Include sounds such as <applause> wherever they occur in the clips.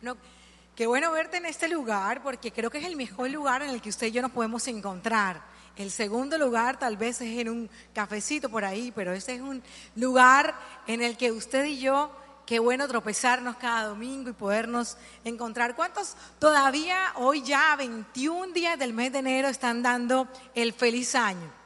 No, qué bueno verte en este lugar porque creo que es el mejor lugar en el que usted y yo nos podemos encontrar. El segundo lugar tal vez es en un cafecito por ahí, pero este es un lugar en el que usted y yo, qué bueno tropezarnos cada domingo y podernos encontrar. ¿Cuántos todavía hoy ya 21 días del mes de enero están dando el feliz año?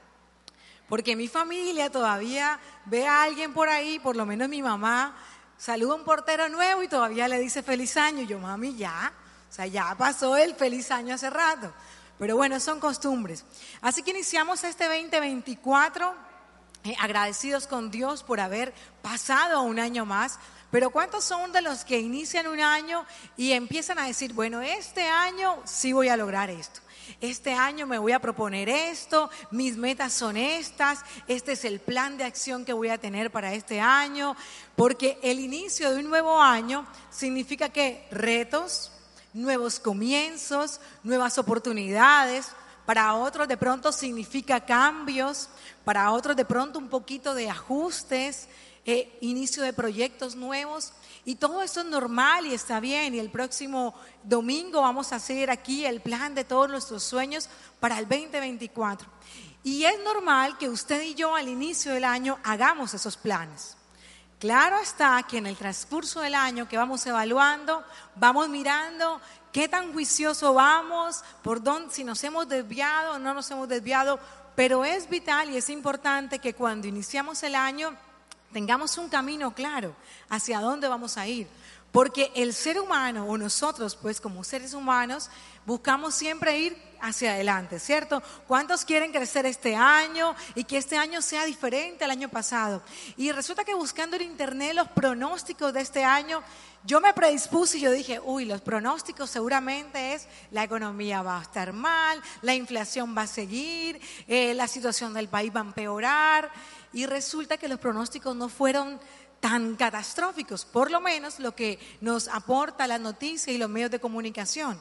Porque mi familia todavía ve a alguien por ahí, por lo menos mi mamá, saluda a un portero nuevo y todavía le dice feliz año. yo, mami, ya, o sea, ya pasó el feliz año hace rato. Pero bueno, son costumbres. Así que iniciamos este 2024 eh, agradecidos con Dios por haber pasado un año más. Pero ¿cuántos son de los que inician un año y empiezan a decir, bueno, este año sí voy a lograr esto? Este año me voy a proponer esto, mis metas son estas, este es el plan de acción que voy a tener para este año, porque el inicio de un nuevo año significa que retos, nuevos comienzos, nuevas oportunidades, para otros de pronto significa cambios, para otros de pronto un poquito de ajustes, eh, inicio de proyectos nuevos. Y todo eso es normal y está bien. Y el próximo domingo vamos a hacer aquí el plan de todos nuestros sueños para el 2024. Y es normal que usted y yo al inicio del año hagamos esos planes. Claro está que en el transcurso del año que vamos evaluando, vamos mirando qué tan juicioso vamos, por dónde, si nos hemos desviado o no nos hemos desviado, pero es vital y es importante que cuando iniciamos el año tengamos un camino claro hacia dónde vamos a ir. Porque el ser humano, o nosotros, pues como seres humanos, buscamos siempre ir hacia adelante, ¿cierto? ¿Cuántos quieren crecer este año y que este año sea diferente al año pasado? Y resulta que buscando en internet los pronósticos de este año, yo me predispuse y yo dije, uy, los pronósticos seguramente es la economía va a estar mal, la inflación va a seguir, eh, la situación del país va a empeorar. Y resulta que los pronósticos no fueron tan catastróficos, por lo menos lo que nos aporta la noticia y los medios de comunicación.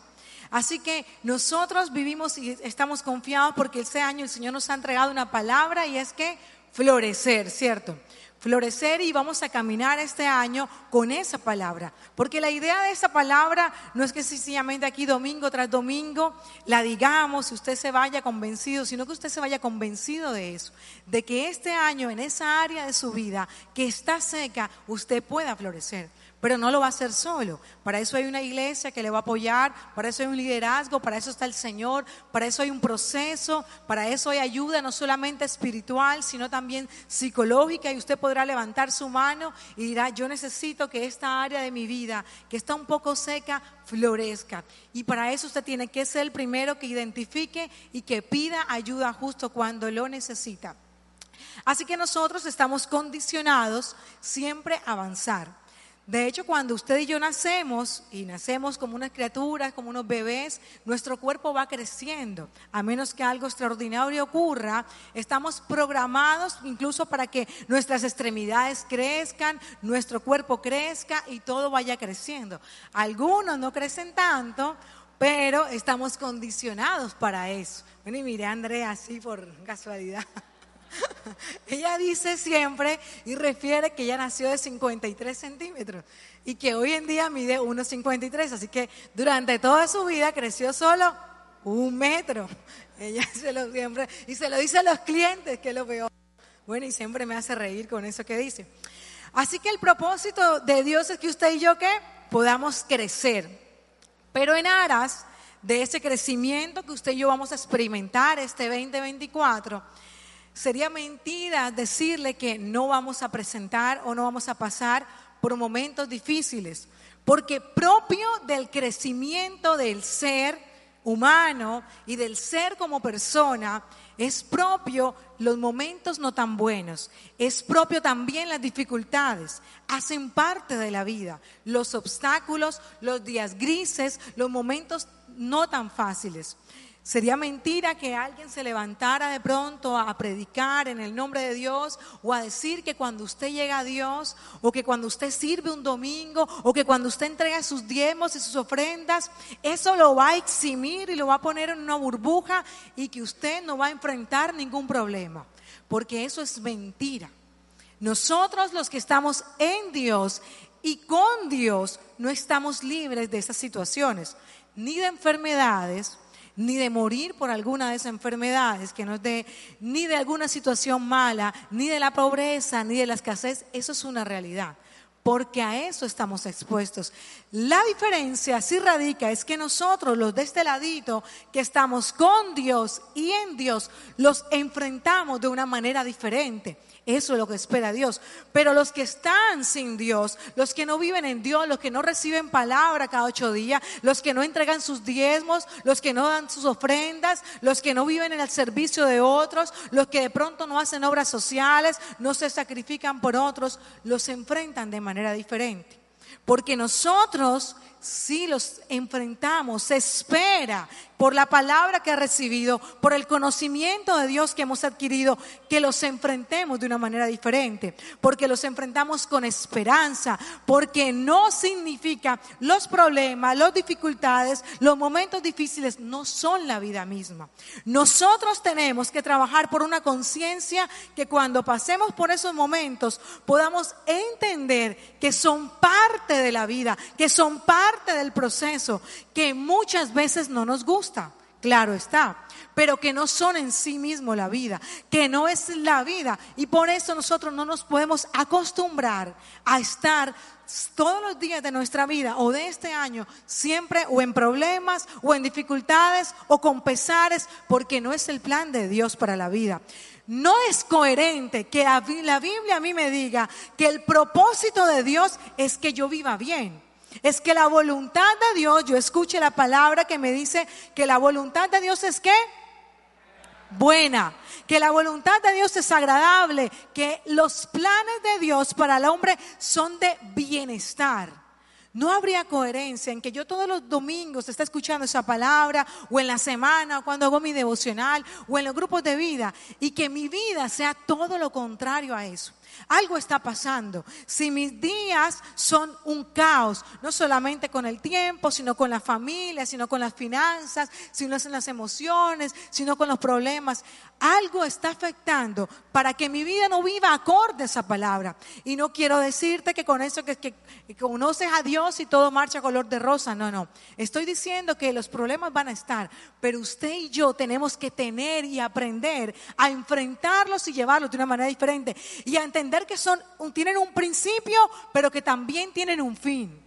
Así que nosotros vivimos y estamos confiados porque este año el Señor nos ha entregado una palabra y es que florecer, ¿cierto? Florecer y vamos a caminar este año con esa palabra. Porque la idea de esa palabra no es que sencillamente aquí domingo tras domingo la digamos y usted se vaya convencido, sino que usted se vaya convencido de eso, de que este año en esa área de su vida que está seca, usted pueda florecer pero no lo va a hacer solo. Para eso hay una iglesia que le va a apoyar, para eso hay un liderazgo, para eso está el Señor, para eso hay un proceso, para eso hay ayuda no solamente espiritual, sino también psicológica y usted podrá levantar su mano y dirá, yo necesito que esta área de mi vida, que está un poco seca, florezca. Y para eso usted tiene que ser el primero que identifique y que pida ayuda justo cuando lo necesita. Así que nosotros estamos condicionados siempre a avanzar. De hecho, cuando usted y yo nacemos, y nacemos como unas criaturas, como unos bebés, nuestro cuerpo va creciendo. A menos que algo extraordinario ocurra, estamos programados incluso para que nuestras extremidades crezcan, nuestro cuerpo crezca y todo vaya creciendo. Algunos no crecen tanto, pero estamos condicionados para eso. Bueno, y mire a Andrea así por casualidad. <laughs> ella dice siempre y refiere que ella nació de 53 centímetros y que hoy en día mide 1,53, así que durante toda su vida creció solo un metro. <laughs> Ella se lo siempre, y se lo dice a los clientes que lo veo. Bueno, y siempre me hace reír con eso que dice. Así que el propósito de Dios es que usted y yo que podamos crecer, pero en aras de ese crecimiento que usted y yo vamos a experimentar este 2024 Sería mentira decirle que no vamos a presentar o no vamos a pasar por momentos difíciles, porque propio del crecimiento del ser humano y del ser como persona, es propio los momentos no tan buenos, es propio también las dificultades, hacen parte de la vida, los obstáculos, los días grises, los momentos no tan fáciles. Sería mentira que alguien se levantara de pronto a predicar en el nombre de Dios o a decir que cuando usted llega a Dios o que cuando usted sirve un domingo o que cuando usted entrega sus diezmos y sus ofrendas, eso lo va a eximir y lo va a poner en una burbuja y que usted no va a enfrentar ningún problema. Porque eso es mentira. Nosotros los que estamos en Dios Y con Dios no estamos libres de esas situaciones, ni de enfermedades, ni de morir por alguna de esas enfermedades que nos dé, ni de alguna situación mala, ni de la pobreza, ni de la escasez. Eso es una realidad porque a eso estamos expuestos. La diferencia sí radica es que nosotros, los de este ladito, que estamos con Dios y en Dios, los enfrentamos de una manera diferente. Eso es lo que espera Dios. Pero los que están sin Dios, los que no viven en Dios, los que no reciben palabra cada ocho días, los que no entregan sus diezmos, los que no dan sus ofrendas, los que no viven en el servicio de otros, los que de pronto no hacen obras sociales, no se sacrifican por otros, los enfrentan de manera diferente. Porque nosotros si los enfrentamos, se espera por la palabra que ha recibido, por el conocimiento de Dios que hemos adquirido, que los enfrentemos de una manera diferente, porque los enfrentamos con esperanza, porque no significa los problemas, las dificultades, los momentos difíciles no son la vida misma. Nosotros tenemos que trabajar por una conciencia que cuando pasemos por esos momentos podamos entender que son parte de la vida, que son parte del proceso, que muchas veces no nos gusta claro está, pero que no son en sí mismo la vida, que no es la vida. Y por eso nosotros no nos podemos acostumbrar a estar todos los días de nuestra vida o de este año siempre o en problemas o en dificultades o con pesares, porque no es el plan de Dios para la vida. No es coherente que la Biblia a mí me diga que el propósito de Dios es que yo viva bien. Es que la voluntad de Dios, yo escuche la palabra que me dice que la voluntad de Dios es que buena, que la voluntad de Dios es agradable, que los planes de Dios para el hombre son de bienestar. No habría coherencia en que yo todos los domingos esté escuchando esa palabra, o en la semana, o cuando hago mi devocional, o en los grupos de vida, y que mi vida sea todo lo contrario a eso. Algo está pasando. Si mis días son un caos, no solamente con el tiempo, sino con la familia, sino con las finanzas, sino en las emociones, sino con los problemas, algo está afectando para que mi vida no viva acorde a esa palabra. Y no quiero decirte que con eso que, que, conoces a Dios y todo marcha color de rosa. No, no. Estoy diciendo que los problemas van a estar, pero usted y yo tenemos que tener y aprender a enfrentarlos y llevarlos de una manera diferente y a entender que son, tienen un principio, pero que también tienen un fin.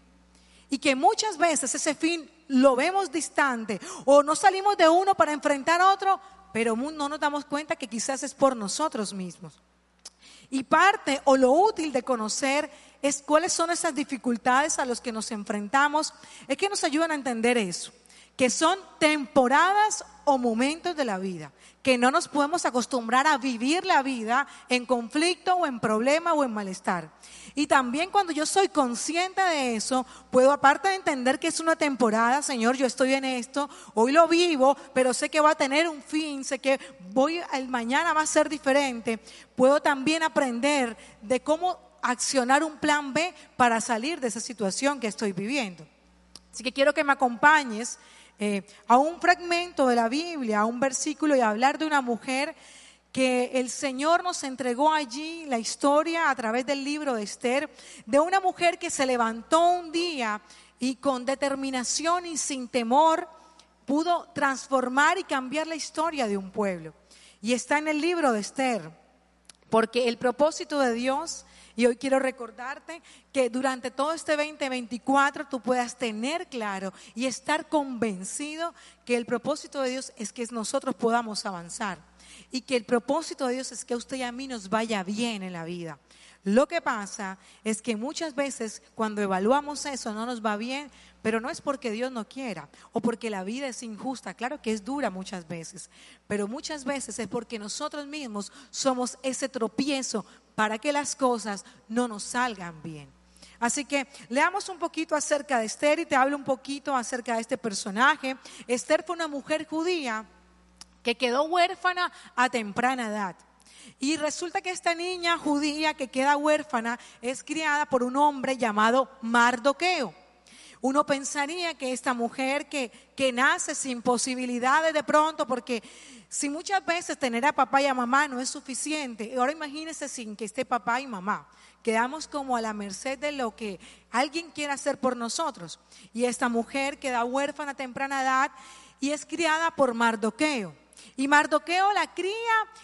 Y que muchas veces ese fin lo vemos distante o no salimos de uno para enfrentar a otro pero no nos damos cuenta que quizás es por nosotros mismos. Y parte o lo útil de conocer es cuáles son esas dificultades a las que nos enfrentamos, es que nos ayudan a entender eso, que son temporadas o momentos de la vida, que no nos podemos acostumbrar a vivir la vida en conflicto o en problema o en malestar. Y también cuando yo soy consciente de eso, puedo, aparte de entender que es una temporada, Señor, yo estoy en esto, hoy lo vivo, pero sé que va a tener un fin, sé que el mañana va a ser diferente, puedo también aprender de cómo accionar un plan B para salir de esa situación que estoy viviendo. Así que quiero que me acompañes eh, a un fragmento de la Biblia, a un versículo y hablar de una mujer que el Señor nos entregó allí la historia a través del libro de Esther, de una mujer que se levantó un día y con determinación y sin temor pudo transformar y cambiar la historia de un pueblo. Y está en el libro de Esther, porque el propósito de Dios, y hoy quiero recordarte que durante todo este 2024 tú puedas tener claro y estar convencido que el propósito de Dios es que nosotros podamos avanzar y que el propósito de Dios es que a usted y a mí nos vaya bien en la vida. Lo que pasa es que muchas veces cuando evaluamos eso no nos va bien, pero no es porque Dios no quiera o porque la vida es injusta. Claro que es dura muchas veces, pero muchas veces es porque nosotros mismos somos ese tropiezo para que las cosas no nos salgan bien. Así que leamos un poquito acerca de Esther y te hablo un poquito acerca de este personaje. Esther fue una mujer judía que quedó huérfana a temprana edad. Y resulta que esta niña judía que queda huérfana es criada por un hombre llamado Mardoqueo. uno pensaría que esta mujer que, que nace sin posibilidades de pronto, porque si muchas veces tener a papá y a mamá no es suficiente, ahora imagínese sin que esté papá y mamá. Quedamos como a la merced de lo que alguien quiera hacer por nosotros. Y esta mujer queda huérfana a temprana edad y es criada por Mardoqueo. Y Mardoqueo la cría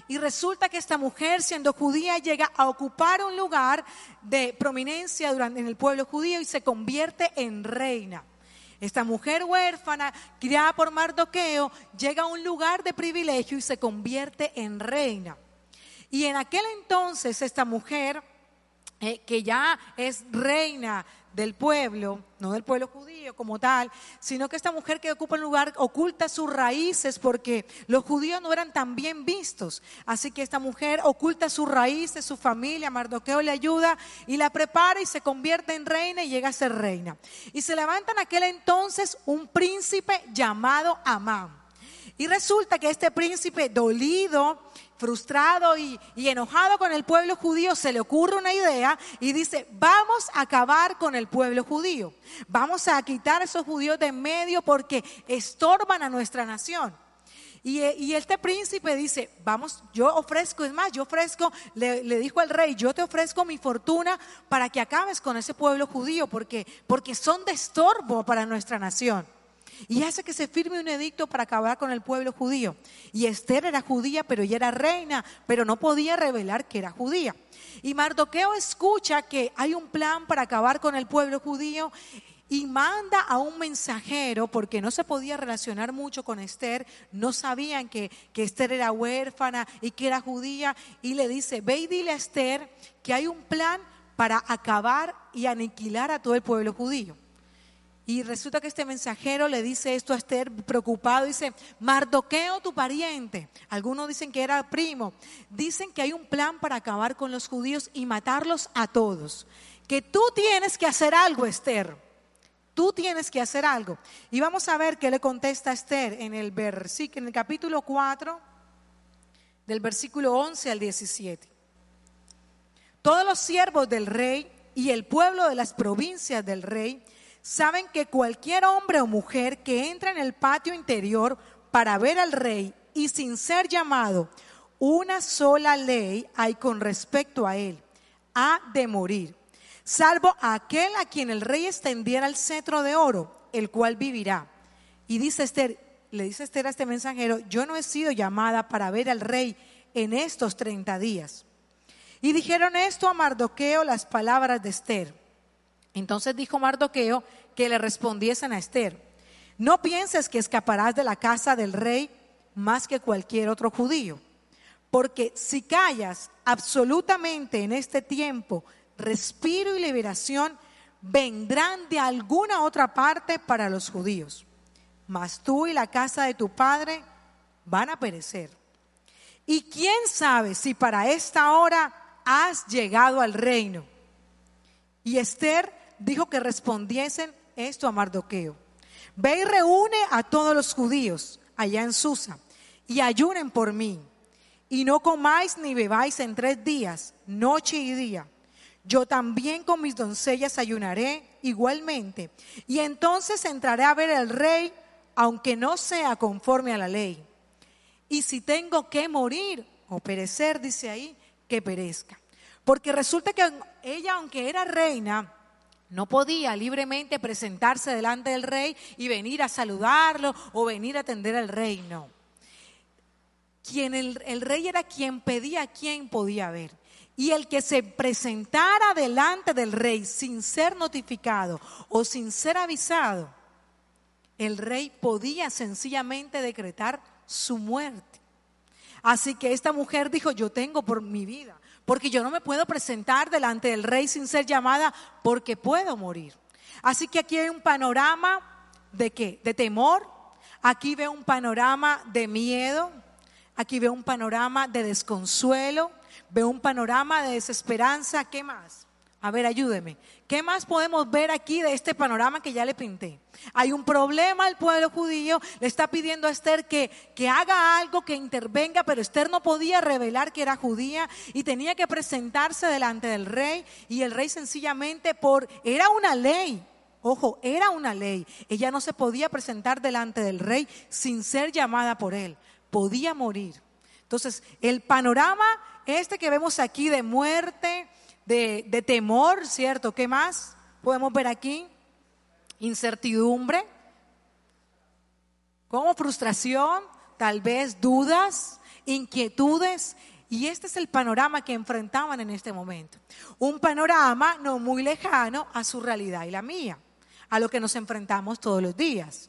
y resulta que esta mujer, siendo judía, llega a ocupar un lugar de prominencia durante, en el pueblo judío y se convierte en reina. Esta mujer huérfana, criada por Mardoqueo, llega a un lugar de privilegio y se convierte en reina. Y en aquel entonces esta mujer, eh, que ya es reina del pueblo, no del pueblo judío como tal, sino que esta mujer que ocupa el lugar oculta sus raíces porque los judíos no eran tan bien vistos. Así que esta mujer oculta sus raíces, su familia, Mardoqueo le ayuda y la prepara y se convierte en reina y llega a ser reina. Y se levanta en aquel entonces un príncipe llamado Amán. Y resulta que este príncipe dolido, frustrado y, enojado con el pueblo judío, se le ocurre una idea y dice, vamos a acabar con el pueblo judío. Vamos a quitar a esos judíos de en medio porque estorban a nuestra nación. Y, y, este príncipe dice, vamos, yo ofrezco, es más, yo ofrezco, le, le, dijo al rey, yo te ofrezco mi fortuna para que acabes con ese pueblo judío, porque, porque son de estorbo para nuestra nación y hace que se firme un edicto para acabar con el pueblo judío. Y Esther era judía, pero ella era reina, pero no podía revelar que era judía. Y Mardoqueo escucha que hay un plan para acabar con el pueblo judío y manda a un mensajero, porque no se podía relacionar mucho con Esther, no sabían que, que, Esther era huérfana y que era judía, y le dice, ve y dile a Esther que hay un plan para acabar y aniquilar a todo el pueblo judío. Y resulta que este mensajero le dice esto a Esther preocupado, dice, Mardoqueo tu pariente, algunos dicen que era primo, dicen que hay un plan para acabar con los judíos y matarlos a todos, que tú tienes que hacer algo, Esther, tú tienes que hacer algo. Y vamos a ver qué le contesta Esther en el, en el capítulo 4, del versículo 11 al 17. Todos los siervos del rey y el pueblo de las provincias del rey, saben que cualquier hombre o mujer que entra en el patio interior para ver al rey y sin ser llamado, una sola ley hay con respecto a él, ha de morir, salvo aquel a quien el rey extendiera el cetro de oro, el cual vivirá. Y dice Esther, le dice Esther a este mensajero, yo no he sido llamada para ver al rey en estos 30 días. Y dijeron esto a Mardoqueo las palabras de Esther. Entonces dijo Mardoqueo que le respondiesen a Esther, no pienses que escaparás de la casa del rey más que cualquier otro judío, porque si callas absolutamente en este tiempo, respiro y liberación vendrán de alguna otra parte para los judíos, mas tú y la casa de tu padre van a perecer. Y quién sabe si para esta hora has llegado al reino. Y Esther dijo que respondiesen esto a Mardoqueo. Ve y reúne a todos los judíos allá en Susa y ayunen por mí. Y no comáis ni bebáis en tres días, noche y día. Yo también con mis doncellas ayunaré igualmente. Y entonces entraré a ver al rey, aunque no sea conforme a la ley. Y si tengo que morir o perecer, dice ahí, que perezca. Porque resulta que ella, aunque era reina, no podía libremente presentarse delante del rey y venir a saludarlo o venir a atender al reino. Quien el, el rey era quien pedía a quien podía ver. Y el que se presentara delante del rey sin ser notificado o sin ser avisado, el rey podía sencillamente decretar su muerte. Así que esta mujer dijo, yo tengo por mi vida porque yo no me puedo presentar delante del rey sin ser llamada porque puedo morir. Así que aquí hay un panorama de qué? De temor. Aquí veo un panorama de miedo. Aquí veo un panorama de desconsuelo. Veo un panorama de desesperanza. ¿Qué más? A ver, ayúdeme. ¿Qué más podemos ver aquí de este panorama que ya le pinté? Hay un problema, el pueblo judío le está pidiendo a Esther que, que haga algo, que intervenga, pero Esther no podía revelar que era judía y tenía que presentarse delante del rey y el rey sencillamente por, era una ley, Ojo, era una ley. Ella no se podía presentar delante del rey sin ser llamada por él. Podía morir. Entonces, el panorama este que vemos aquí de muerte, de, temor, ¿cierto? ¿Qué más podemos ver aquí? Incertidumbre, como frustración, tal vez dudas, inquietudes. Y este es el panorama que enfrentaban en este momento. Un panorama no muy lejano a su realidad y la mía, a lo que nos enfrentamos todos los días.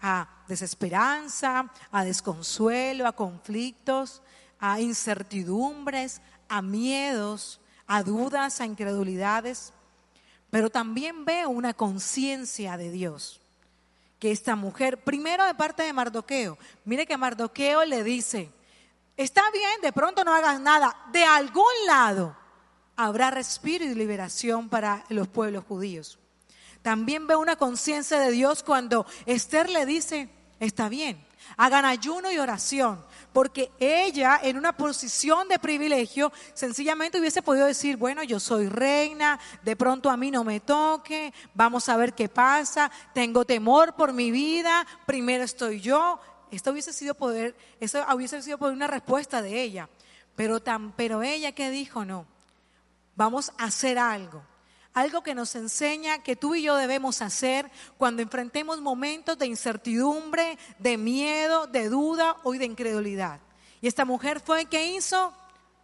A desesperanza, a desconsuelo, a conflictos, a incertidumbres, a miedos, a dudas, a incredulidades. Pero también veo una conciencia de Dios. Que esta mujer, primero de parte de Mardoqueo, mire que Mardoqueo le dice, Está bien, de pronto no hagas nada. De algún lado habrá respiro y liberación para los pueblos judíos. También ve una conciencia de Dios cuando Esther le dice, está bien, hagan ayuno y oración, porque ella en una posición de privilegio sencillamente hubiese podido decir, bueno, yo soy reina, de pronto a mí no me toque, vamos a ver qué pasa, tengo temor por mi vida, primero estoy yo, esto hubiese sido poder, eso hubiese sido una respuesta de ella. Pero, tan, pero ella que dijo, no, vamos a hacer algo. Algo que nos enseña que tú y yo debemos hacer cuando enfrentemos momentos de incertidumbre, de miedo, de duda o de incredulidad. Y esta mujer fue que hizo,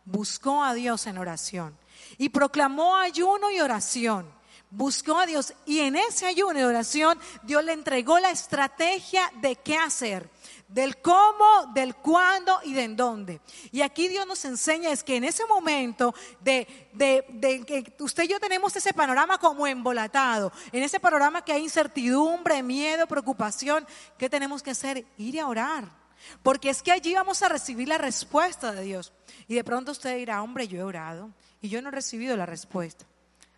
buscó a Dios en oración y proclamó ayuno y oración buscó a Dios y en ese ayuno y oración Dios le entregó la estrategia de qué hacer del cómo, del cuándo y de dónde. Y aquí Dios nos enseña es que en ese momento de, de, que usted y yo tenemos ese panorama como embolatado, en ese panorama que hay incertidumbre, miedo, preocupación, ¿qué tenemos que hacer? Ir a orar. Porque es que allí vamos a recibir la respuesta de Dios. Y de pronto usted dirá, hombre, yo he orado y yo no he recibido la respuesta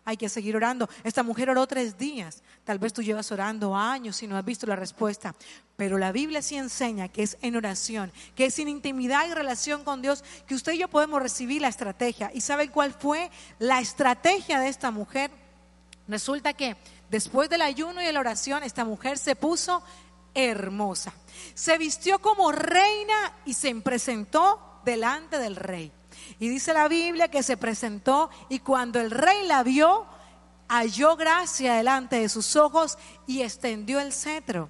hay que seguir orando. Esta mujer oró tres días. Tal vez tú llevas orando años y no has visto la respuesta. Pero la Biblia sí enseña que es en oración, que es en intimidad y relación con Dios, que usted y yo podemos recibir la estrategia. ¿Y saben cuál fue la estrategia de esta mujer? Resulta que después del ayuno y de la oración, esta mujer se puso hermosa. Se vistió como reina y se presentó delante del rey. Y dice la Biblia que se presentó y cuando el rey la vio, halló gracia delante de sus ojos y extendió el cetro.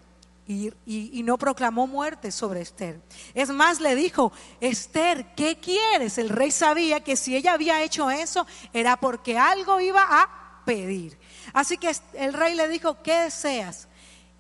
Y, y, no proclamó muerte sobre Esther. Es más, le dijo, Esther, ¿qué quieres? El rey sabía que si ella había hecho eso era porque algo iba a pedir. Así que el rey le dijo, ¿qué deseas?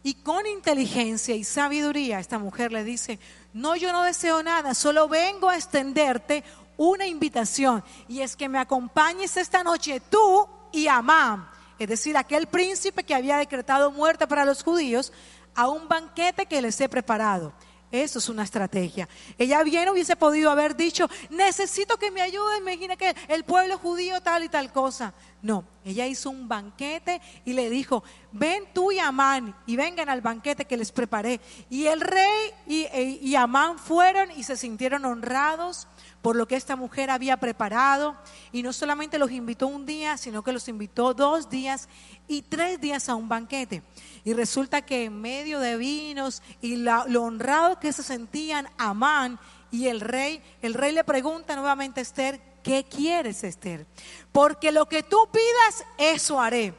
Y con inteligencia y sabiduría esta mujer le dice, no, yo no deseo nada, solo vengo a extenderte una invitación y es que me acompañes esta noche tú y Amán, es decir, aquel príncipe que había decretado muerte para los judíos, a un banquete que les he preparado. Eso es una estrategia. Ella bien hubiese podido haber dicho, necesito que me ayuden, imagina que el pueblo judío tal y tal cosa. No, ella hizo un banquete y le dijo, ven tú y Amán y vengan al banquete que les preparé. Y el rey y, e, y Amán fueron y se sintieron honrados por lo que esta mujer había preparado. Y no solamente los invitó un día, sino que los invitó dos días y tres días a un banquete. Y resulta que en medio de vinos y lo honrado que se sentían Amán y el rey, el rey le pregunta nuevamente a Esther, ¿qué quieres Esther? Porque lo que tú pidas, eso haré.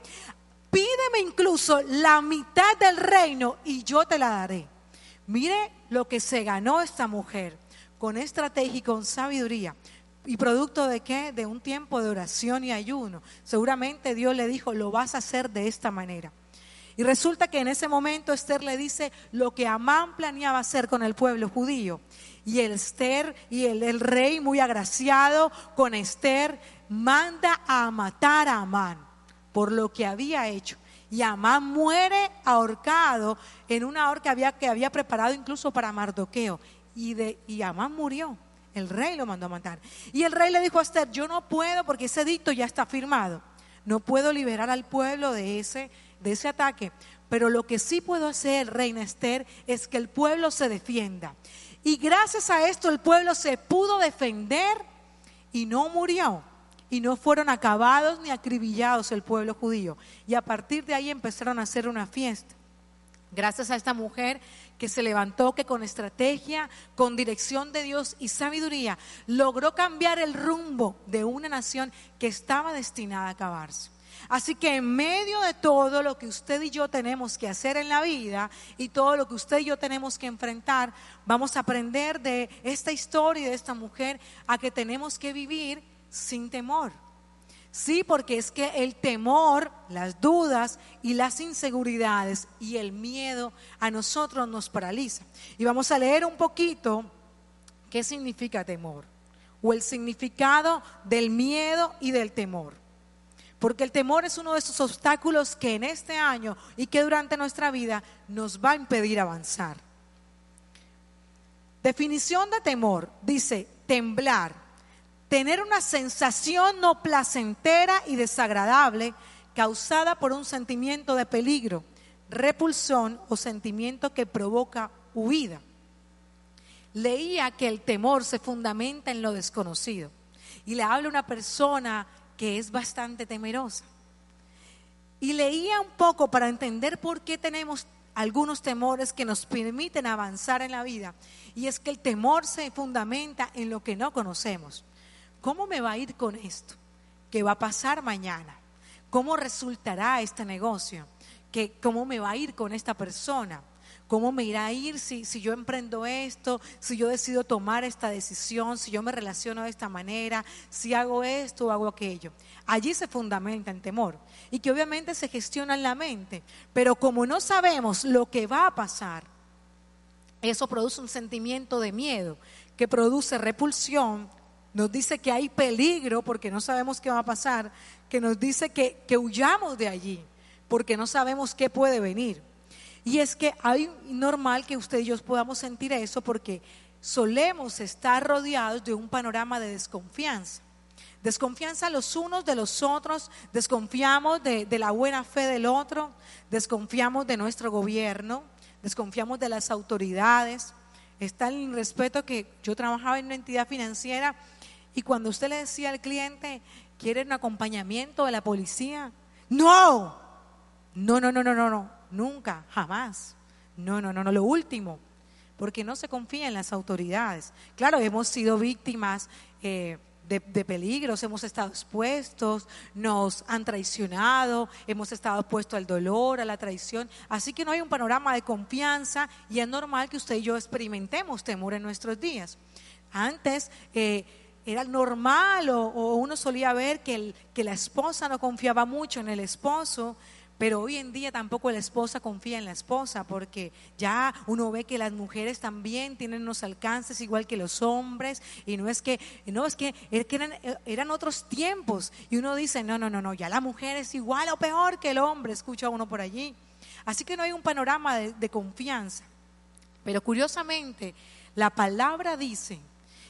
Pídeme incluso la mitad del reino y yo te la daré. Mire lo que se ganó esta mujer con estrategia y con sabiduría. ¿Y producto de qué? De un tiempo de oración y ayuno. Seguramente Dios le dijo, lo vas a hacer de esta manera. Y resulta que en ese momento Esther le dice lo que Amán planeaba hacer con el pueblo judío. Y el Esther y el, el rey muy agraciado con Esther manda a matar a Amán por lo que había hecho. Y Amán muere ahorcado en una horca había, que había preparado incluso para Mardoqueo y, de, y Amán murió. El rey lo mandó a matar. Y el rey le dijo a Esther, yo no puedo porque ese dicto ya está firmado. No puedo liberar al pueblo de ese, de ese ataque. Pero lo que sí puedo hacer, reina Esther, es que el pueblo se defienda. Y gracias a esto el pueblo se pudo defender y no murió. y no fueron acabados ni acribillados el pueblo judío. Y a partir de ahí empezaron a hacer una fiesta. Gracias a esta mujer que se levantó, que con estrategia, con dirección de Dios y sabiduría, logró cambiar el rumbo de una nación que estaba destinada a acabarse. Así que en medio de todo lo que usted y yo tenemos que hacer en la vida y todo lo que usted y yo tenemos que enfrentar, vamos a aprender de esta historia de esta mujer a que tenemos que vivir sin temor. Sí, porque es que el temor, las dudas y las inseguridades y el miedo a nosotros nos paraliza. Y vamos a leer un poquito qué significa temor o el significado del miedo y del temor. Porque el temor es uno de esos obstáculos que en este año y que durante nuestra vida nos va a impedir avanzar. Definición de temor dice temblar, tener una sensación no placentera y desagradable causada por un sentimiento de peligro, repulsión o sentimiento que provoca huida. Leía que el temor se fundamenta en lo desconocido. Y le habla una persona que es bastante temerosa. Y leía un poco para entender por qué tenemos algunos temores que nos permiten avanzar en la vida. Y es que el temor se fundamenta en lo que no conocemos. ¿Cómo me va a ir con esto? ¿Qué va a pasar mañana? ¿Cómo resultará este negocio? ¿Qué, ¿Cómo me va a ir con esta persona? ¿Cómo me irá a ir si, si yo emprendo esto, si yo decido tomar esta decisión, si yo me relaciono de esta manera, si hago esto o hago aquello? Allí se fundamenta el temor y que obviamente se gestiona en la mente, pero como no sabemos lo que va a pasar, eso produce un sentimiento de miedo que produce repulsión, nos dice que hay peligro porque no sabemos qué va a pasar, que nos dice que, que huyamos de allí porque no sabemos qué puede venir. Y es que hay normal que usted y yo podamos sentir eso porque solemos estar rodeados de un panorama de desconfianza. Desconfianza los unos de los otros, desconfiamos de, la buena fe del otro, desconfiamos de nuestro gobierno, desconfiamos de las autoridades. Está el respeto que yo trabajaba en una entidad financiera y cuando usted le decía al cliente, ¿quiere un acompañamiento de la policía? No, no, no, no, no, no nunca, jamás. No, no, no, no, lo último, porque no se confía en las autoridades. Claro, hemos sido víctimas eh, de, de, peligros, hemos estado expuestos, nos han traicionado, hemos estado expuestos al dolor, a la traición. Así que no hay un panorama de confianza y es normal que usted y yo experimentemos temor en nuestros días. Antes... Eh, era normal o, uno solía ver que, que la esposa no confiaba mucho en el esposo, pero hoy en día tampoco la esposa confía en la esposa porque ya uno ve que las mujeres también tienen unos alcances igual que los hombres y no es que no es que, eran, otros tiempos y uno dice, "No, no, no, no, ya la mujer es igual o peor que el hombre", escucha uno por allí. Así que no hay un panorama de, de confianza. Pero curiosamente, la palabra dice,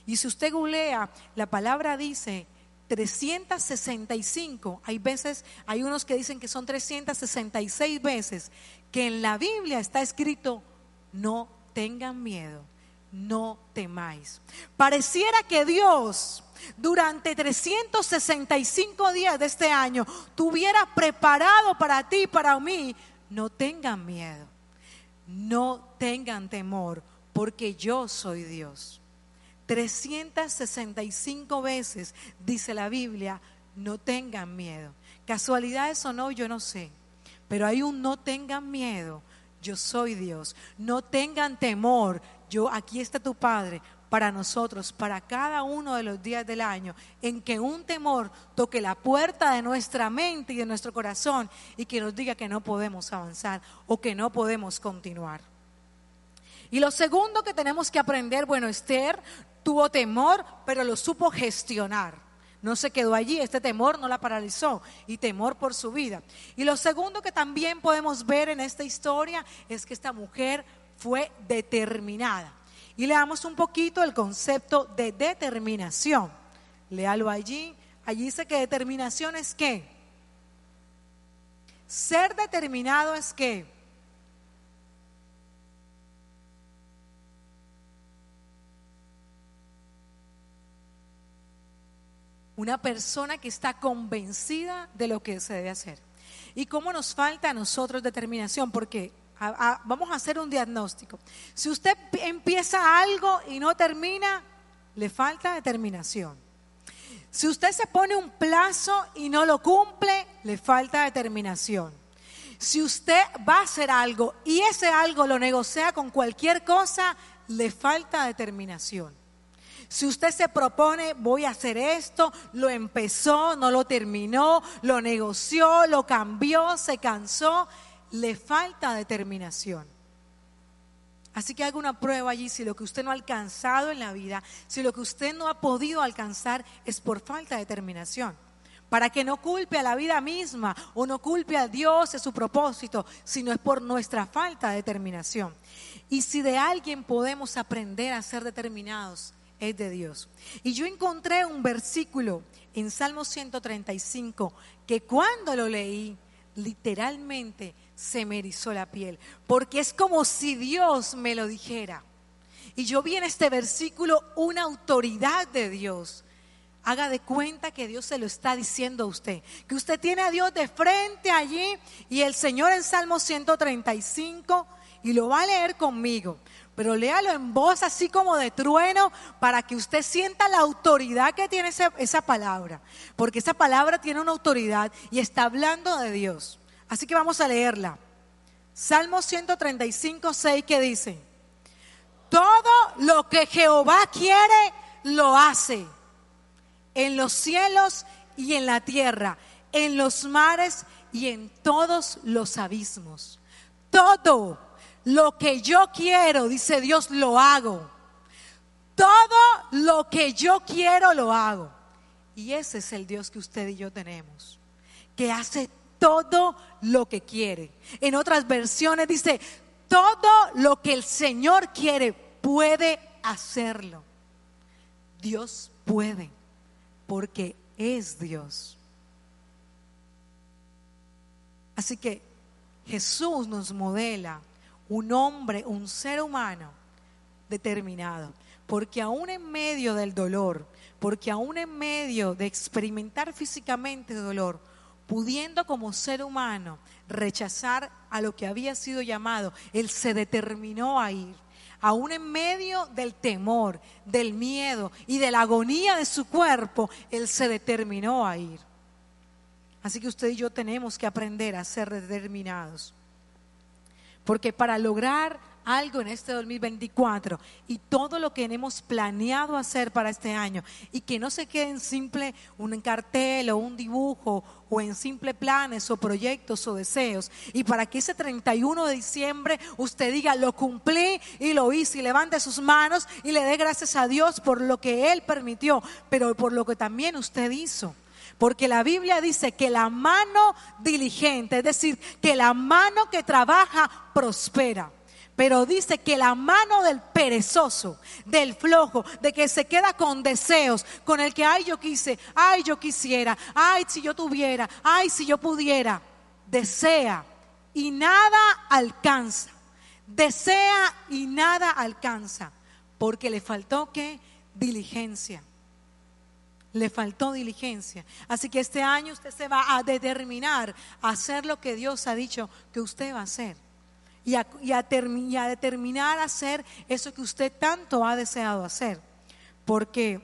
y si usted googlea, la palabra dice 365, hay veces, hay unos que dicen que son 366 veces que en la Biblia está escrito, no tengan miedo, no temáis. Pareciera que Dios durante 365 días de este año tuviera preparado para ti para mí, no tengan miedo, no tengan temor, porque yo soy Dios. 365 veces dice la Biblia, no tengan miedo. Casualidades o no, yo no sé. Pero hay un no tengan miedo, yo soy Dios. No tengan temor, yo aquí está tu Padre para nosotros, para cada uno de los días del año, en que un temor toque la puerta de nuestra mente y de nuestro corazón y que nos diga que no podemos avanzar o que no podemos continuar. Y lo segundo que tenemos que aprender, bueno, Esther tuvo temor, pero lo supo gestionar. No se quedó allí, este temor no la paralizó y temor por su vida. Y lo segundo que también podemos ver en esta historia es que esta mujer fue determinada. Y leamos un poquito el concepto de determinación. Léalo allí. Allí dice que determinación es qué. Ser determinado es qué una persona que está convencida de lo que se debe hacer. ¿Y cómo nos falta a nosotros determinación? Porque vamos a hacer un diagnóstico. Si usted empieza algo y no termina, le falta determinación. Si usted se pone un plazo y no lo cumple, le falta determinación. Si usted va a hacer algo y ese algo lo negocia con cualquier cosa, le falta determinación. Si usted se propone, voy a hacer esto, lo empezó, no lo terminó, lo negoció, lo cambió, se cansó, le falta determinación. Así que haga una prueba allí si lo que usted no ha alcanzado en la vida, si lo que usted no ha podido alcanzar es por falta de determinación. Para que no culpe a la vida misma o no culpe a Dios de su propósito, sino es por nuestra falta de determinación. Y si de alguien podemos aprender a ser determinados, es de Dios. Y yo encontré un versículo en Salmo 135 que cuando lo leí, literalmente se me erizó la piel, porque es como si Dios me lo dijera. Y yo vi en este versículo una autoridad de Dios. Haga de cuenta que Dios se lo está diciendo a usted, que usted tiene a Dios de frente allí y el Señor en Salmo 135 y lo va a leer conmigo, pero léalo en voz así como de trueno para que usted sienta la autoridad que tiene esa, palabra, porque esa palabra tiene una autoridad y está hablando de Dios. Así que vamos a leerla. Salmo 135, 6 que dice, todo lo que Jehová quiere, lo hace en los cielos y en la tierra, en los mares y en todos los abismos. Todo lo que yo quiero, dice Dios, lo hago. Todo lo que yo quiero, lo hago. Y ese es el Dios que usted y yo tenemos, que hace todo lo que quiere. En otras versiones dice, todo lo que el Señor quiere puede hacerlo. Dios puede, porque es Dios. Así que Jesús nos modela un hombre, un ser humano determinado, porque aún en medio del dolor, porque aún en medio de experimentar físicamente dolor, pudiendo como ser humano rechazar a lo que había sido llamado, Él se determinó a ir. Aún en medio del temor, del miedo y de la agonía de su cuerpo, Él se determinó a ir. Así que usted y yo tenemos que aprender a ser determinados. Porque para lograr algo en este 2024 y todo lo que hemos planeado hacer para este año y que no se quede en simple un cartel o un dibujo o en simple planes o proyectos o deseos y para que ese 31 de diciembre usted diga lo cumplí y lo hice y levante sus manos y le dé gracias a Dios por lo que Él permitió, pero por lo que también usted hizo. Porque la Biblia dice que la mano diligente, es decir, que la mano que trabaja prospera. Pero dice que la mano del perezoso, del flojo, de que se queda con deseos, con el que, ay, yo quise, ay, yo quisiera, ay, si yo tuviera, ay, si yo pudiera, desea y nada alcanza. Desea y nada alcanza. Porque le faltó qué? Diligencia. Le faltó diligencia. Así que este año usted se va a determinar a hacer lo que Dios ha dicho que usted va a hacer y a, y a determinar hacer eso que usted tanto ha deseado hacer. Porque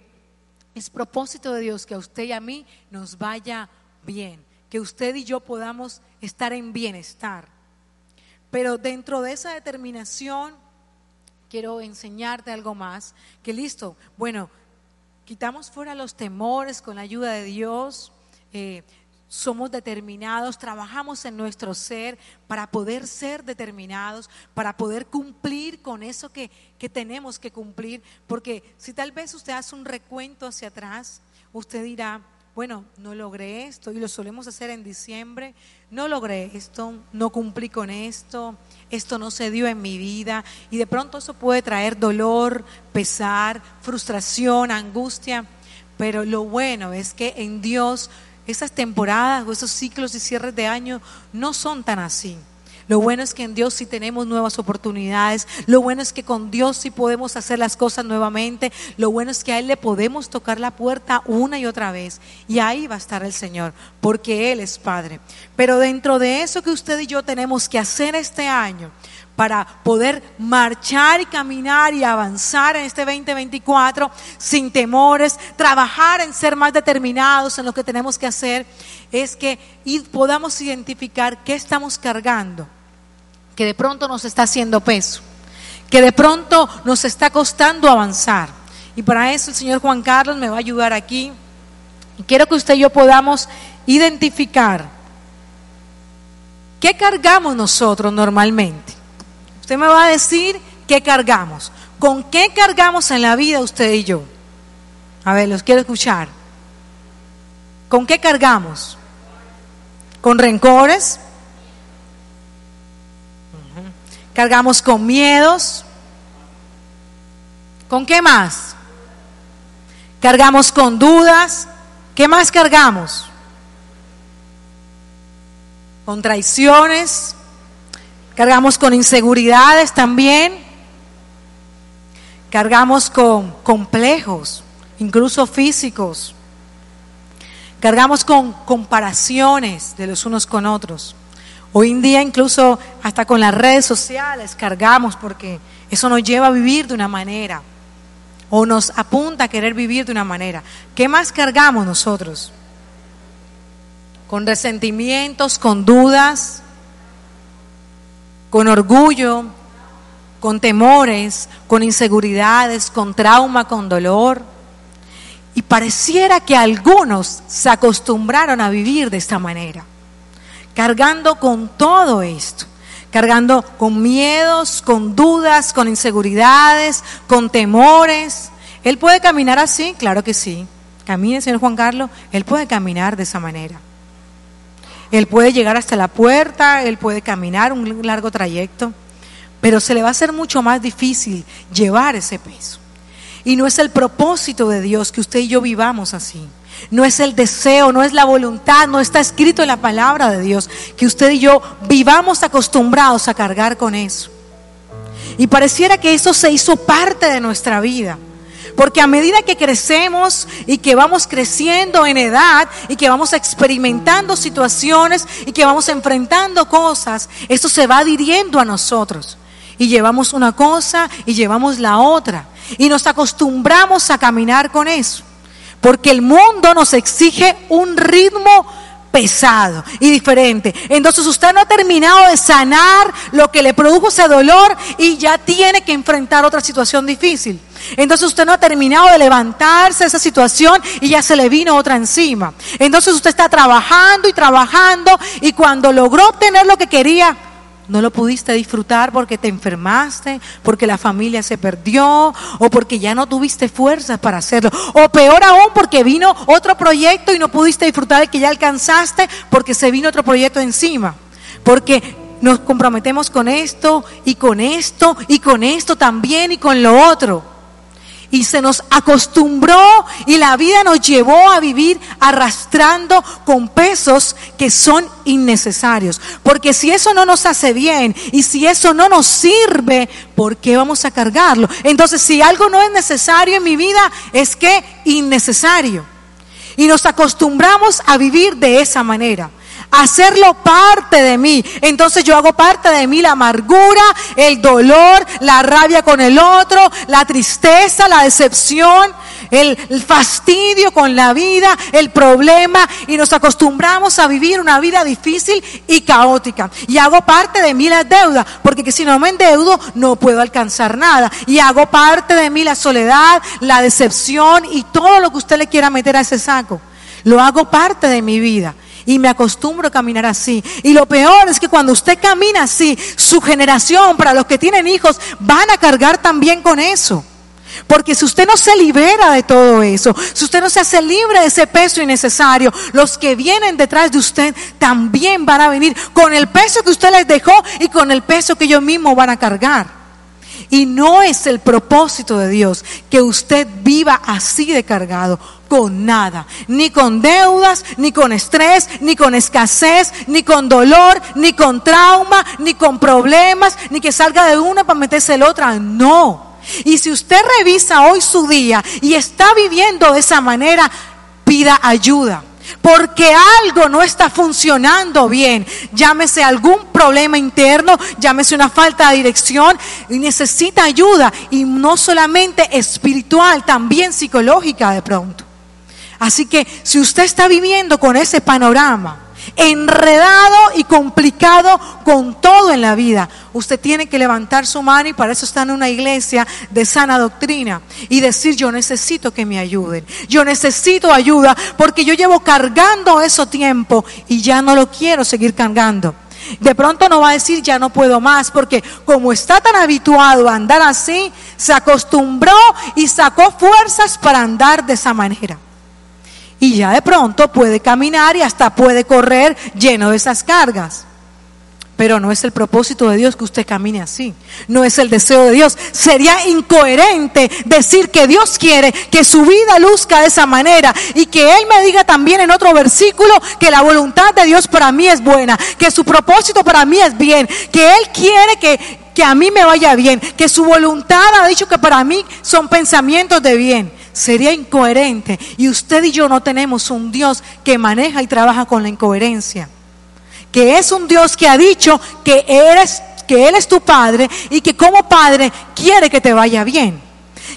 es propósito de Dios que a usted y a mí nos vaya bien, que usted y yo podamos estar en bienestar. Pero dentro de esa determinación, quiero enseñarte algo más, que listo, bueno, quitamos fuera los temores con la ayuda de Dios. Eh, somos determinados, trabajamos en nuestro ser para poder ser determinados, para poder cumplir con eso que, que, tenemos que cumplir. Porque si tal vez usted hace un recuento hacia atrás, usted dirá, bueno, no logré esto y lo solemos hacer en diciembre, no logré esto, no cumplí con esto, esto no se dio en mi vida y de pronto eso puede traer dolor, pesar, frustración, angustia, pero lo bueno es que en Dios esas temporadas o esos ciclos y cierres de año no son tan así. Lo bueno es que en Dios sí tenemos nuevas oportunidades. Lo bueno es que con Dios sí podemos hacer las cosas nuevamente. Lo bueno es que a Él le podemos tocar la puerta una y otra vez. Y ahí va a estar el Señor, porque Él es Padre. Pero dentro de eso que usted y yo tenemos que hacer este año, para poder marchar y caminar y avanzar en este 2024 sin temores, trabajar en ser más determinados en lo que tenemos que hacer, es que podamos identificar qué estamos cargando, que de pronto nos está haciendo peso, que de pronto nos está costando avanzar. Y para eso el señor Juan Carlos me va a ayudar aquí. Quiero que usted y yo podamos identificar qué cargamos nosotros normalmente. Usted me va a decir qué cargamos. ¿Con qué cargamos en la vida usted y yo? A ver, los quiero escuchar. ¿Con qué cargamos? ¿Con rencores? Cargamos con miedos. ¿Con qué más? Cargamos con dudas. ¿Qué más cargamos? Con traiciones. Cargamos con inseguridades también. Cargamos con complejos, incluso físicos. Cargamos con comparaciones de los unos con otros. Hoy en día incluso hasta con las redes sociales cargamos porque eso nos lleva a vivir de una manera o nos apunta a querer vivir de una manera. ¿Qué más cargamos nosotros? Con resentimientos, con dudas, con orgullo, con temores, con inseguridades, con trauma, con dolor. Y pareciera que algunos se acostumbraron a vivir de esta manera, cargando con todo esto, cargando con miedos, con dudas, con inseguridades, con temores. ¿Él puede caminar así? Claro que sí. Camine, señor Juan Carlos, él puede caminar de esa manera. Él puede llegar hasta la puerta, él puede caminar un largo trayecto, pero se le va a hacer mucho más difícil llevar ese peso. Y no es el propósito de Dios que usted y yo vivamos así. No es el deseo, no es la voluntad, no está escrito en la palabra de Dios que usted y yo vivamos acostumbrados a cargar con eso. Y pareciera que eso se hizo parte de nuestra vida. Porque a medida que crecemos y que vamos creciendo en edad y que vamos experimentando situaciones y que vamos enfrentando cosas, eso se va adhiriendo a nosotros. Y llevamos una cosa y llevamos la otra. Y nos acostumbramos a caminar con eso. Porque el mundo nos exige un ritmo pesado y diferente. Entonces usted no ha terminado de sanar lo que le produjo ese dolor y ya tiene que enfrentar otra situación difícil. Entonces usted no ha terminado de levantarse esa situación y ya se le vino otra encima. Entonces usted está trabajando y trabajando y cuando logró obtener lo que quería, no lo pudiste disfrutar porque te enfermaste, porque la familia se perdió o porque ya no tuviste fuerzas para hacerlo. O peor aún porque vino otro proyecto y no pudiste disfrutar el que ya alcanzaste porque se vino otro proyecto encima. Porque nos comprometemos con esto y con esto y con esto también y con lo otro y se nos acostumbró y la vida nos llevó a vivir arrastrando con pesos que son innecesarios. Porque si eso no nos hace bien y si eso no nos sirve, ¿por qué vamos a cargarlo? Entonces, si algo no es necesario en mi vida, es que innecesario. Y nos acostumbramos a vivir de esa manera hacerlo parte de mí. Entonces yo hago parte de mí la amargura, el dolor, la rabia con el otro, la tristeza, la decepción, el, fastidio con la vida, el problema y nos acostumbramos a vivir una vida difícil y caótica. Y hago parte de mí la deuda, porque si no me endeudo no puedo alcanzar nada. Y hago parte de mí la soledad, la decepción y todo lo que usted le quiera meter a ese saco. Lo hago parte de mi vida y me acostumbro a caminar así. Y lo peor es que cuando usted camina así, su generación, para los que tienen hijos, van a cargar también con eso. Porque si usted no se libera de todo eso, si usted no se hace libre de ese peso innecesario, los que vienen detrás de usted también van a venir con el peso que usted les dejó y con el peso que ellos mismos van a cargar. Y no es el propósito de Dios que usted viva así de cargado con nada, ni con deudas, ni con estrés, ni con escasez, ni con dolor, ni con trauma, ni con problemas, ni que salga de una para meterse en otra. No. Y si usted revisa hoy su día y está viviendo de esa manera, pida ayuda. Porque algo no está funcionando bien. Llámese algún problema interno, llámese una falta de dirección y necesita ayuda. Y no solamente espiritual, también psicológica de pronto. Así que si usted está viviendo con ese panorama, enredado y complicado con todo en la vida, usted tiene que levantar su mano y para eso está en una iglesia de sana doctrina y decir yo necesito que me ayuden, yo necesito ayuda porque yo llevo cargando eso tiempo y ya no lo quiero seguir cargando. De pronto no va a decir ya no puedo más, porque como está tan habituado a andar así, se acostumbró y sacó fuerzas para andar de esa manera y ya de pronto puede caminar y hasta puede correr lleno de esas cargas. Pero no es el propósito de Dios que usted camine así. No es el deseo de Dios. Sería incoherente decir que Dios quiere que su vida luzca de esa manera y que Él me diga también en otro versículo que la voluntad de Dios para mí es buena, que su propósito para mí es bien, que Él quiere que, que a mí me vaya bien, que su voluntad ha dicho que para mí son pensamientos de bien sería incoherente. Y usted y yo no tenemos un Dios que maneja y trabaja con la incoherencia. Que es un Dios que ha dicho que eres que él es tu padre y que como padre quiere que te vaya bien.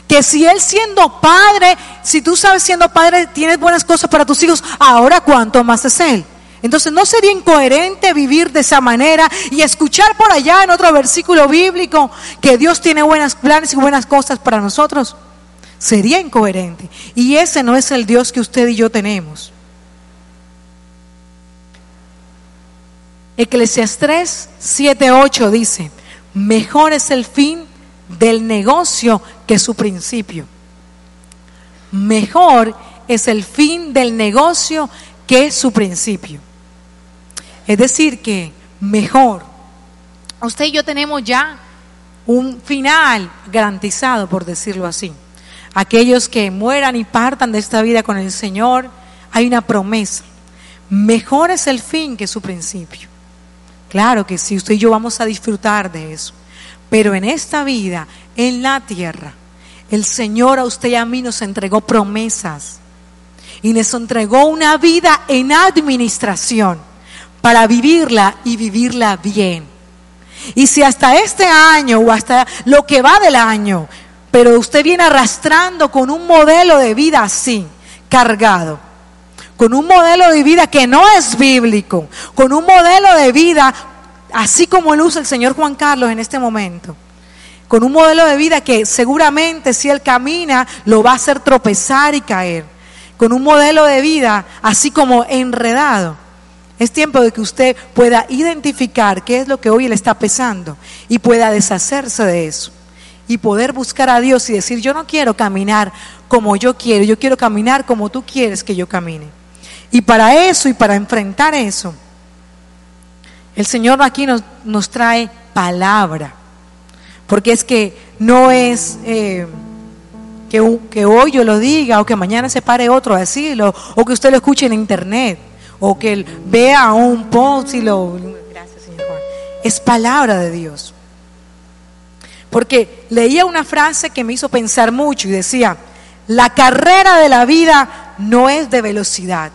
Que si él siendo padre, si tú sabes siendo padre tienes buenas cosas para tus hijos, ahora cuánto más es él. Entonces no sería incoherente vivir de esa manera y escuchar por allá en otro versículo bíblico que Dios tiene buenos planes y buenas cosas para nosotros. Sería incoherente. Y ese no es el Dios que usted y yo tenemos. Eclesiastés 7:8 dice, mejor es el fin del negocio que su principio. Mejor es el fin del negocio que su principio. Es decir, que mejor. Usted y yo tenemos ya un final garantizado, por decirlo así aquellos que mueran y partan de esta vida con el Señor, hay una promesa. Mejor es el fin que su principio. Claro que sí, usted y yo vamos a disfrutar de eso. Pero en esta vida, en la tierra, el Señor a usted y a mí nos entregó promesas. Y nos entregó una vida en administración para vivirla y vivirla bien. Y si hasta este año o hasta lo que va del año pero usted viene arrastrando con un modelo de vida así, cargado, con un modelo de vida que no es bíblico, con un modelo de vida así como lo usa el señor Juan Carlos en este momento, con un modelo de vida que seguramente si él camina lo va a hacer tropezar y caer, con un modelo de vida así como enredado. Es tiempo de que usted pueda identificar qué es lo que hoy le está pesando y pueda deshacerse de eso y poder buscar a Dios y decir, yo no quiero caminar como yo quiero, yo quiero caminar como tú quieres que yo camine. Y para eso y para enfrentar eso, el Señor aquí nos, nos trae palabra, porque es que no es eh, que, que hoy yo lo diga o que mañana se pare otro a decirlo, o que usted lo escuche en internet, o que vea un post y lo... Gracias, Señor. Es palabra de Dios. Porque leía una frase que me hizo pensar mucho y decía, la carrera de la vida no es de velocidad,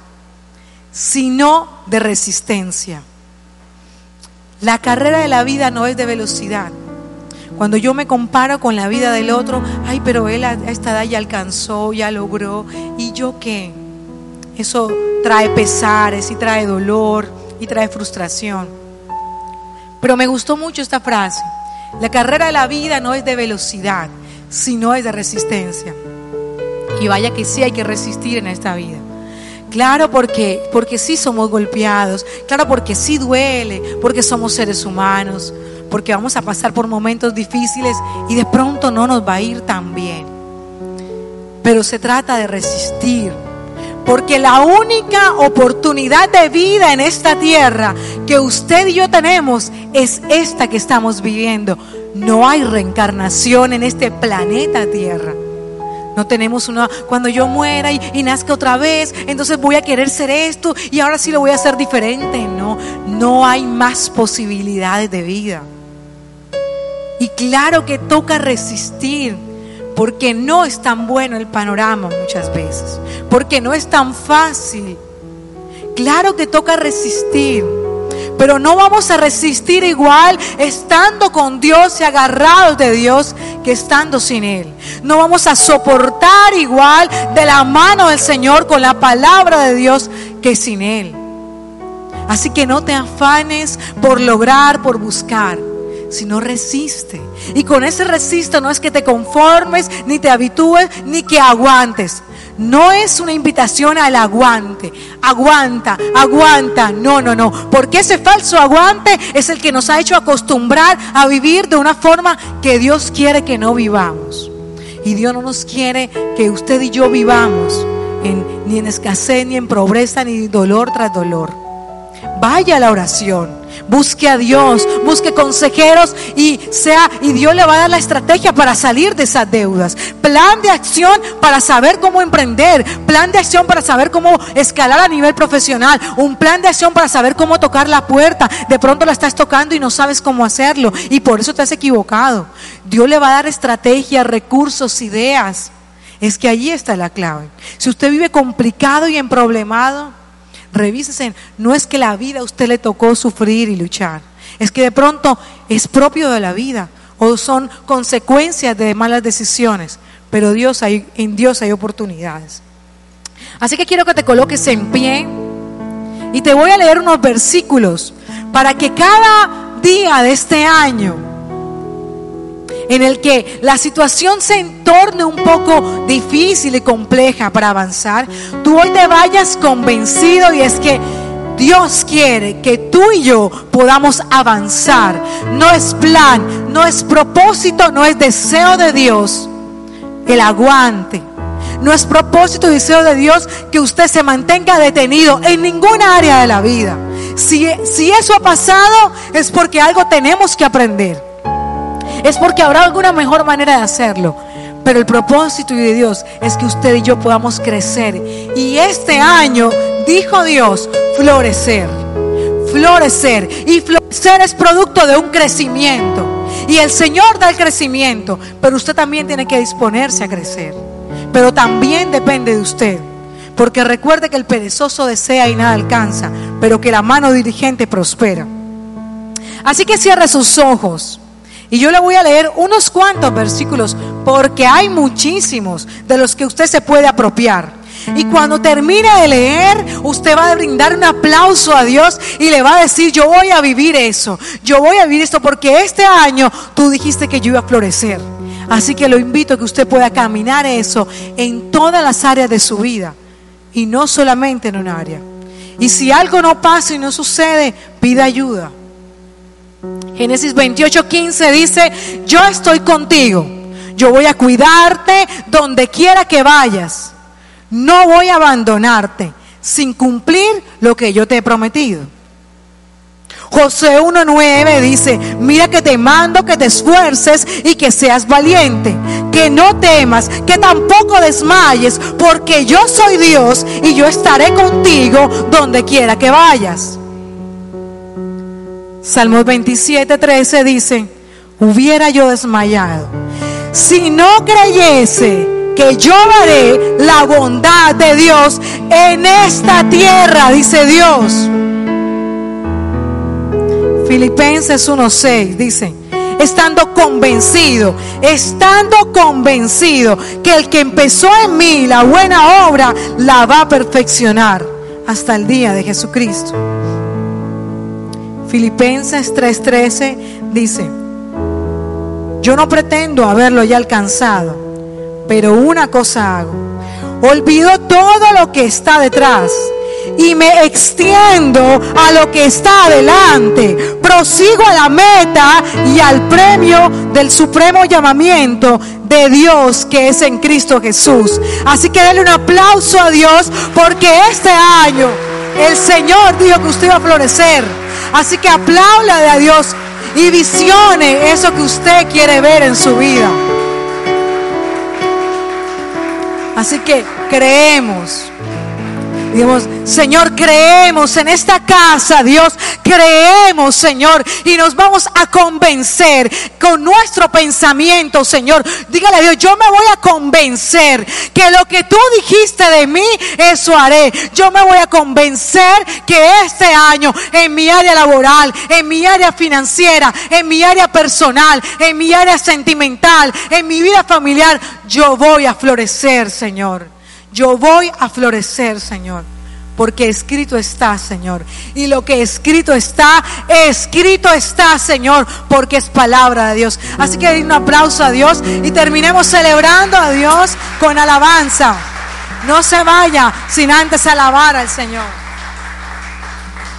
sino de resistencia. La carrera de la vida no es de velocidad. Cuando yo me comparo con la vida del otro, ay, pero él a esta edad ya alcanzó, ya logró, ¿y yo qué? Eso trae pesares y trae dolor y trae frustración. Pero me gustó mucho esta frase. La carrera de la vida no es de velocidad, sino es de resistencia. Y vaya que sí hay que resistir en esta vida. Claro, porque, porque sí somos golpeados. Claro, porque sí duele. Porque somos seres humanos. Porque vamos a pasar por momentos difíciles y de pronto no nos va a ir tan bien. Pero se trata de resistir porque la única oportunidad de vida en esta tierra que usted y yo tenemos es esta que estamos viviendo. No hay reencarnación en este planeta Tierra. No tenemos una, cuando yo muera y, nazca otra vez, entonces voy a querer ser esto y ahora sí lo voy a hacer diferente. No, no hay más posibilidades de vida. Y claro que toca resistir, porque no es tan bueno el panorama muchas veces, porque no es tan fácil. Claro que toca resistir. Pero no vamos a resistir igual estando con Dios y agarrados de Dios que estando sin Él. No vamos a soportar igual de la mano del Señor con la palabra de Dios que sin Él. Así que no te afanes por lograr, por buscar sino resiste. Y con ese resiste no es que te conformes, ni te habitúes, ni que aguantes. No es una invitación al aguante. Aguanta, aguanta. No, no, no. Porque ese falso aguante es el que nos ha hecho acostumbrar a vivir de una forma que Dios quiere que no vivamos. Y Dios no nos quiere que usted y yo vivamos ni en escasez, ni en pobreza, ni dolor tras dolor. Vaya a la oración. Busque a Dios, busque consejeros y sea y Dios le va a dar la estrategia para salir de esas deudas. Plan de acción para saber cómo emprender, plan de acción para saber cómo escalar a nivel profesional, un plan de acción para saber cómo tocar la puerta. De pronto la estás tocando y no sabes cómo hacerlo y por eso te has equivocado. Dios le va a dar estrategias, recursos, ideas. Es que allí está la clave. Si usted vive complicado y emproblemado, revísese. No es que la vida a usted le tocó sufrir y luchar. Es que de pronto es propio de la vida o son consecuencias de malas decisiones. Pero Dios hay, en Dios hay oportunidades. Así que quiero que te coloques en pie y te voy a leer unos versículos para que cada día de este año en el que la situación se torne un poco difícil y compleja para avanzar, tú hoy te vayas convencido y es que Dios quiere que tú y yo podamos avanzar. No es plan, no es propósito, no es deseo de Dios el aguante. No es propósito y deseo de Dios que usted se mantenga detenido en ninguna área de la vida. Si, si eso ha pasado es porque algo tenemos que aprender es porque habrá alguna mejor manera de hacerlo. Pero el propósito de Dios es que usted y yo podamos crecer. Y este año, dijo Dios, florecer. Florecer. Y florecer es producto de un crecimiento. Y el Señor da el crecimiento. Pero usted también tiene que disponerse a crecer. Pero también depende de usted. Porque recuerde que el perezoso desea y nada alcanza. Pero que la mano dirigente prospera. Así que cierre sus ojos. Y yo le voy a leer unos cuantos versículos porque hay muchísimos de los que usted se puede apropiar. Y cuando termine de leer, usted va a brindar un aplauso a Dios y le va a decir, yo voy a vivir eso, yo voy a vivir esto porque este año tú dijiste que yo iba a florecer. Así que lo invito a que usted pueda caminar eso en todas las áreas de su vida y no solamente en un área. Y si algo no pasa y no sucede, pida ayuda. Génesis 28, 15 dice, yo estoy contigo, yo voy a cuidarte donde quiera que vayas, no voy a abandonarte sin cumplir lo que yo te he prometido. José 1.9 dice, mira que te mando que te esfuerces y que seas valiente, que no temas, que tampoco desmayes, porque yo soy Dios y yo estaré contigo donde quiera que vayas. Salmos 27, 13 dice, hubiera yo desmayado. Si no creyese que yo haré la bondad de Dios en esta tierra, dice Dios. Filipenses 1.6 dice, estando convencido, estando convencido que el que empezó en mí la buena obra la va a perfeccionar hasta el día de Jesucristo. Filipenses 3:13 dice, yo no pretendo haberlo ya alcanzado, pero una cosa hago, olvido todo lo que está detrás y me extiendo a lo que está adelante. Prosigo a la meta y al premio del supremo llamamiento de Dios que es en Cristo Jesús. Así que denle un aplauso a Dios porque este año el Señor dijo que usted iba a florecer. Así que apláudale a Dios y visione eso que usted quiere ver en su vida. Así que creemos. Señor, creemos en esta casa, Dios, creemos, Señor, y nos vamos a convencer con nuestro pensamiento, Señor. Dígale a Dios, yo me voy a convencer que lo que tú dijiste de mí, eso haré. Yo me voy a convencer que este año, en mi área laboral, en mi área financiera, en mi área personal, en mi área sentimental, en mi vida familiar, yo voy a florecer, Señor. Yo voy a florecer, Señor. Porque escrito está, Señor. Y lo que escrito está, escrito está, Señor. Porque es palabra de Dios. Así que un aplauso a Dios y terminemos celebrando a Dios con alabanza. No se vaya sin antes alabar al Señor.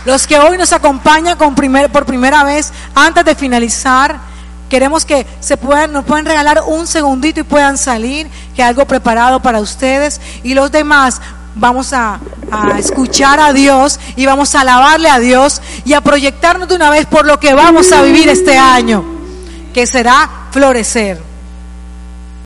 Los que hoy nos acompañan por primera vez, antes de finalizar, queremos que se puedan, nos puedan regalar un segundito y puedan salir, que algo preparado para ustedes. Y los demás vamos a, a, escuchar a Dios y vamos a alabarle a Dios y a proyectarnos de una vez por lo que vamos a vivir este año, que será florecer.